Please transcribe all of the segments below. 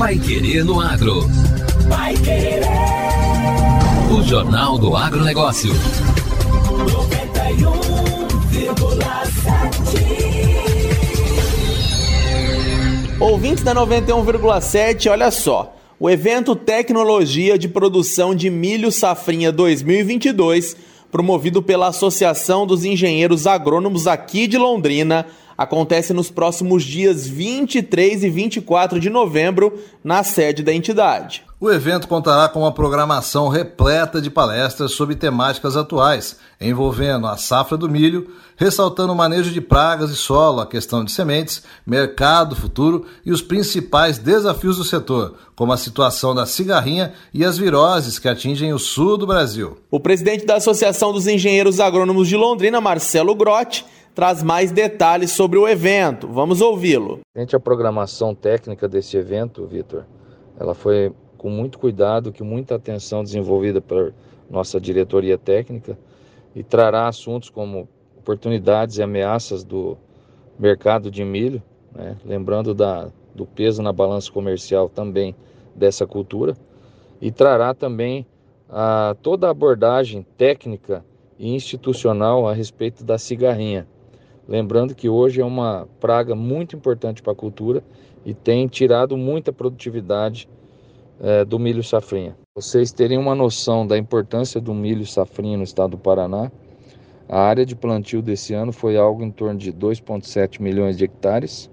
Pai Querer no Agro. Pai Querer. O Jornal do Agronegócio. 91,7. Ouvintes da 91,7, olha só. O evento Tecnologia de Produção de Milho Safrinha 2022, promovido pela Associação dos Engenheiros Agrônomos aqui de Londrina, acontece nos próximos dias 23 e 24 de novembro na sede da entidade. O evento contará com uma programação repleta de palestras sobre temáticas atuais, envolvendo a safra do milho, ressaltando o manejo de pragas e solo, a questão de sementes, mercado futuro e os principais desafios do setor, como a situação da cigarrinha e as viroses que atingem o sul do Brasil. O presidente da Associação dos Engenheiros Agrônomos de Londrina, Marcelo Grotti, traz mais detalhes sobre o evento. Vamos ouvi-lo. Gente, a programação técnica desse evento, Vitor, ela foi com muito cuidado, com muita atenção desenvolvida por nossa diretoria técnica e trará assuntos como oportunidades e ameaças do mercado de milho, né? lembrando da, do peso na balança comercial também dessa cultura, e trará também a, toda a abordagem técnica e institucional a respeito da cigarrinha. Lembrando que hoje é uma praga muito importante para a cultura e tem tirado muita produtividade é, do milho safrinha. Vocês terem uma noção da importância do milho safrinha no estado do Paraná, a área de plantio desse ano foi algo em torno de 2,7 milhões de hectares.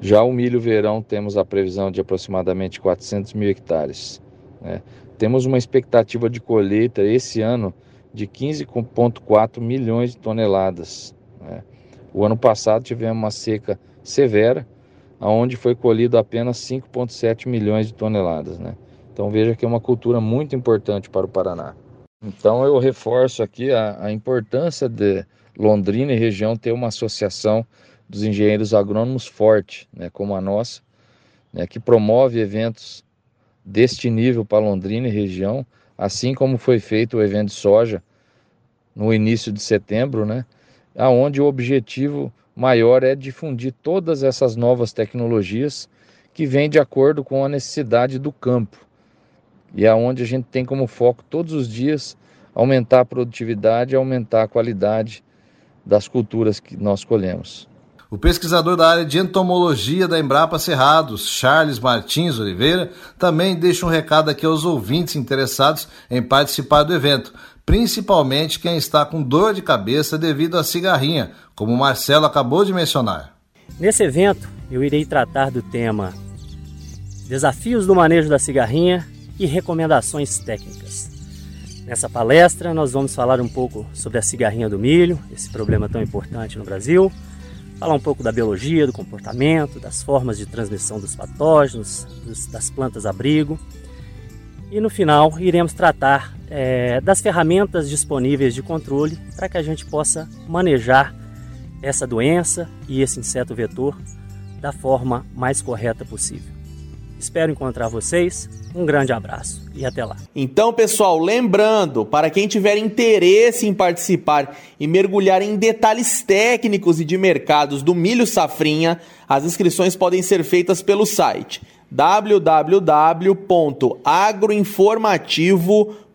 Já o milho verão temos a previsão de aproximadamente 400 mil hectares. Né? Temos uma expectativa de colheita esse ano de 15,4 milhões de toneladas. Né? O ano passado tivemos uma seca severa, onde foi colhido apenas 5,7 milhões de toneladas. Né? Então veja que é uma cultura muito importante para o Paraná. Então eu reforço aqui a, a importância de Londrina e região ter uma associação dos engenheiros agrônomos forte, né, como a nossa, né, que promove eventos deste nível para Londrina e região, assim como foi feito o evento de soja no início de setembro, né, aonde o objetivo maior é difundir todas essas novas tecnologias que vêm de acordo com a necessidade do campo. E aonde é a gente tem como foco todos os dias aumentar a produtividade e aumentar a qualidade das culturas que nós colhemos. O pesquisador da área de entomologia da Embrapa Cerrados, Charles Martins Oliveira, também deixa um recado aqui aos ouvintes interessados em participar do evento, principalmente quem está com dor de cabeça devido à cigarrinha, como Marcelo acabou de mencionar. Nesse evento, eu irei tratar do tema Desafios do manejo da cigarrinha e recomendações técnicas. Nessa palestra, nós vamos falar um pouco sobre a cigarrinha do milho, esse problema tão importante no Brasil, falar um pouco da biologia, do comportamento, das formas de transmissão dos patógenos, dos, das plantas abrigo. E no final, iremos tratar é, das ferramentas disponíveis de controle para que a gente possa manejar essa doença e esse inseto vetor da forma mais correta possível. Espero encontrar vocês. Um grande abraço e até lá. Então, pessoal, lembrando, para quem tiver interesse em participar e mergulhar em detalhes técnicos e de mercados do milho safrinha, as inscrições podem ser feitas pelo site www.agroinformativo.com.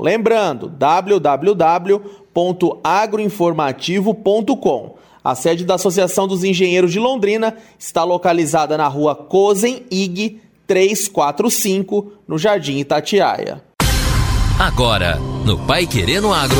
Lembrando, www.agroinformativo.com. A sede da Associação dos Engenheiros de Londrina está localizada na rua Cozen Ig 345, no Jardim Itatiaia. Agora, no Pai Querendo Agro.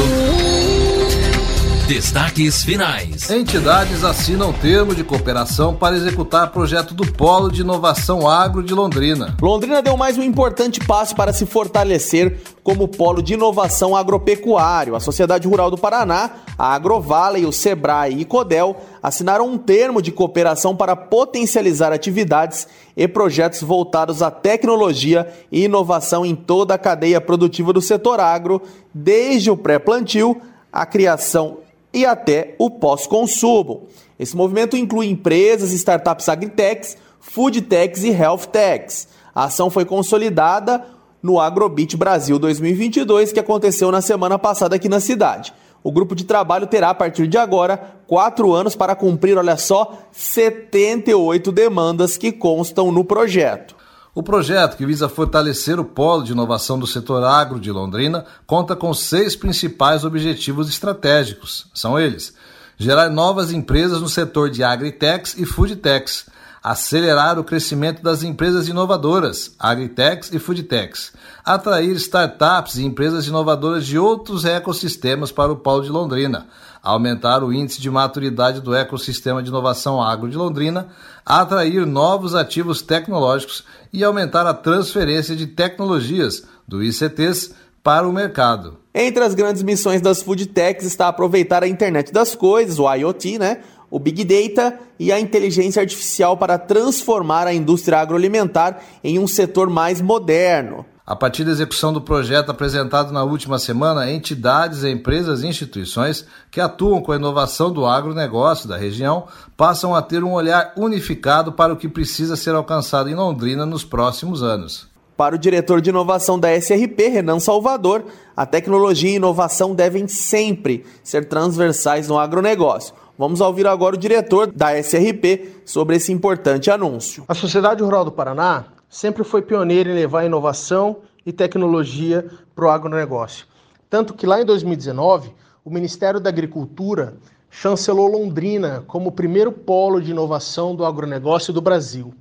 Destaques finais. Entidades assinam termo de cooperação para executar projeto do Polo de Inovação Agro de Londrina. Londrina deu mais um importante passo para se fortalecer como polo de inovação agropecuário. A Sociedade Rural do Paraná, a Agrovale, o Sebrae e Codel assinaram um termo de cooperação para potencializar atividades e projetos voltados à tecnologia e inovação em toda a cadeia produtiva do setor agro, desde o pré-plantio, a criação e até o pós-consumo. Esse movimento inclui empresas, startups agritechs, foodtechs e healthtechs. A ação foi consolidada no Agrobit Brasil 2022, que aconteceu na semana passada aqui na cidade. O grupo de trabalho terá, a partir de agora, quatro anos para cumprir, olha só, 78 demandas que constam no projeto. O projeto, que visa fortalecer o polo de inovação do setor agro de Londrina, conta com seis principais objetivos estratégicos. São eles: gerar novas empresas no setor de agritechs e foodtechs, acelerar o crescimento das empresas inovadoras, agritechs e foodtechs, atrair startups e empresas inovadoras de outros ecossistemas para o polo de Londrina, aumentar o índice de maturidade do ecossistema de inovação agro de Londrina, atrair novos ativos tecnológicos e aumentar a transferência de tecnologias do ICTs para o mercado. Entre as grandes missões das food techs está aproveitar a internet das coisas, o IoT, né? O Big Data e a inteligência artificial para transformar a indústria agroalimentar em um setor mais moderno. A partir da execução do projeto apresentado na última semana, entidades, empresas e instituições que atuam com a inovação do agronegócio da região passam a ter um olhar unificado para o que precisa ser alcançado em Londrina nos próximos anos. Para o diretor de inovação da SRP, Renan Salvador, a tecnologia e inovação devem sempre ser transversais no agronegócio. Vamos ouvir agora o diretor da SRP sobre esse importante anúncio. A Sociedade Rural do Paraná sempre foi pioneira em levar inovação e tecnologia para o agronegócio. Tanto que lá em 2019, o Ministério da Agricultura chancelou Londrina como o primeiro polo de inovação do agronegócio do Brasil.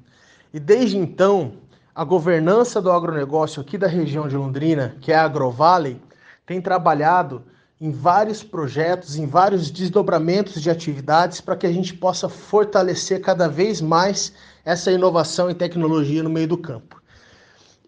E desde então, a governança do agronegócio aqui da região de Londrina, que é a AgroValley, tem trabalhado em vários projetos, em vários desdobramentos de atividades para que a gente possa fortalecer cada vez mais essa inovação e tecnologia no meio do campo.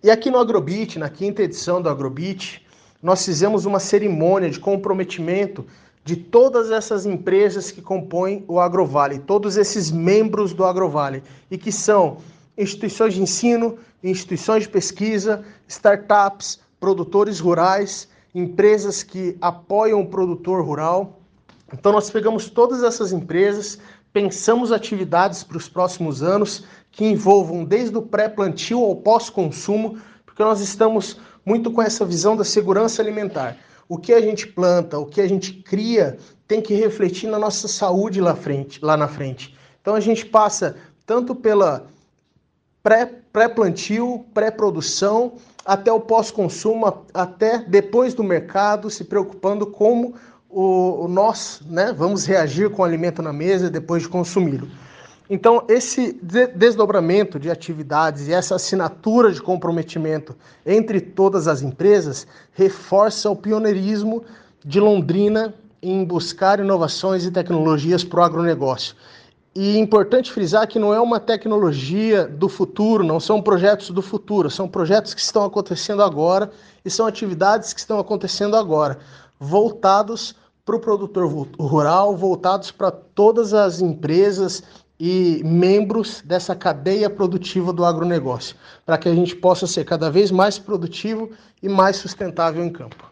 E aqui no Agrobit, na quinta edição do Agrobit, nós fizemos uma cerimônia de comprometimento de todas essas empresas que compõem o Agrovale, todos esses membros do Agrovale, e que são instituições de ensino, instituições de pesquisa, startups, produtores rurais, empresas que apoiam o produtor rural. Então nós pegamos todas essas empresas, pensamos atividades para os próximos anos que envolvam desde o pré-plantio ao pós-consumo, porque nós estamos muito com essa visão da segurança alimentar. O que a gente planta, o que a gente cria, tem que refletir na nossa saúde lá, frente, lá na frente. Então a gente passa tanto pela pré-plantio, pré pré-produção, até o pós-consumo, até depois do mercado, se preocupando como o, o nós né, vamos reagir com o alimento na mesa depois de consumi-lo. Então, esse desdobramento de atividades e essa assinatura de comprometimento entre todas as empresas reforça o pioneirismo de Londrina em buscar inovações e tecnologias para o agronegócio. E é importante frisar que não é uma tecnologia do futuro, não são projetos do futuro, são projetos que estão acontecendo agora e são atividades que estão acontecendo agora, voltados para o produtor rural, voltados para todas as empresas e membros dessa cadeia produtiva do agronegócio, para que a gente possa ser cada vez mais produtivo e mais sustentável em campo.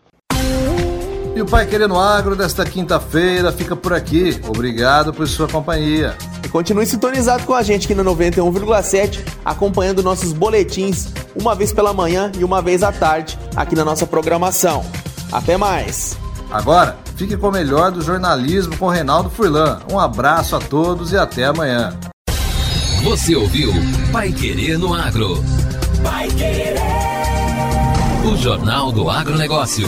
E o Pai Querendo Agro desta quinta-feira fica por aqui. Obrigado por sua companhia. E continue sintonizado com a gente aqui na 91,7, acompanhando nossos boletins uma vez pela manhã e uma vez à tarde aqui na nossa programação. Até mais! Agora, fique com o melhor do jornalismo com Reinaldo Furlan. Um abraço a todos e até amanhã. Você ouviu Pai Querer no Agro. Pai Querer. O Jornal do Agronegócio.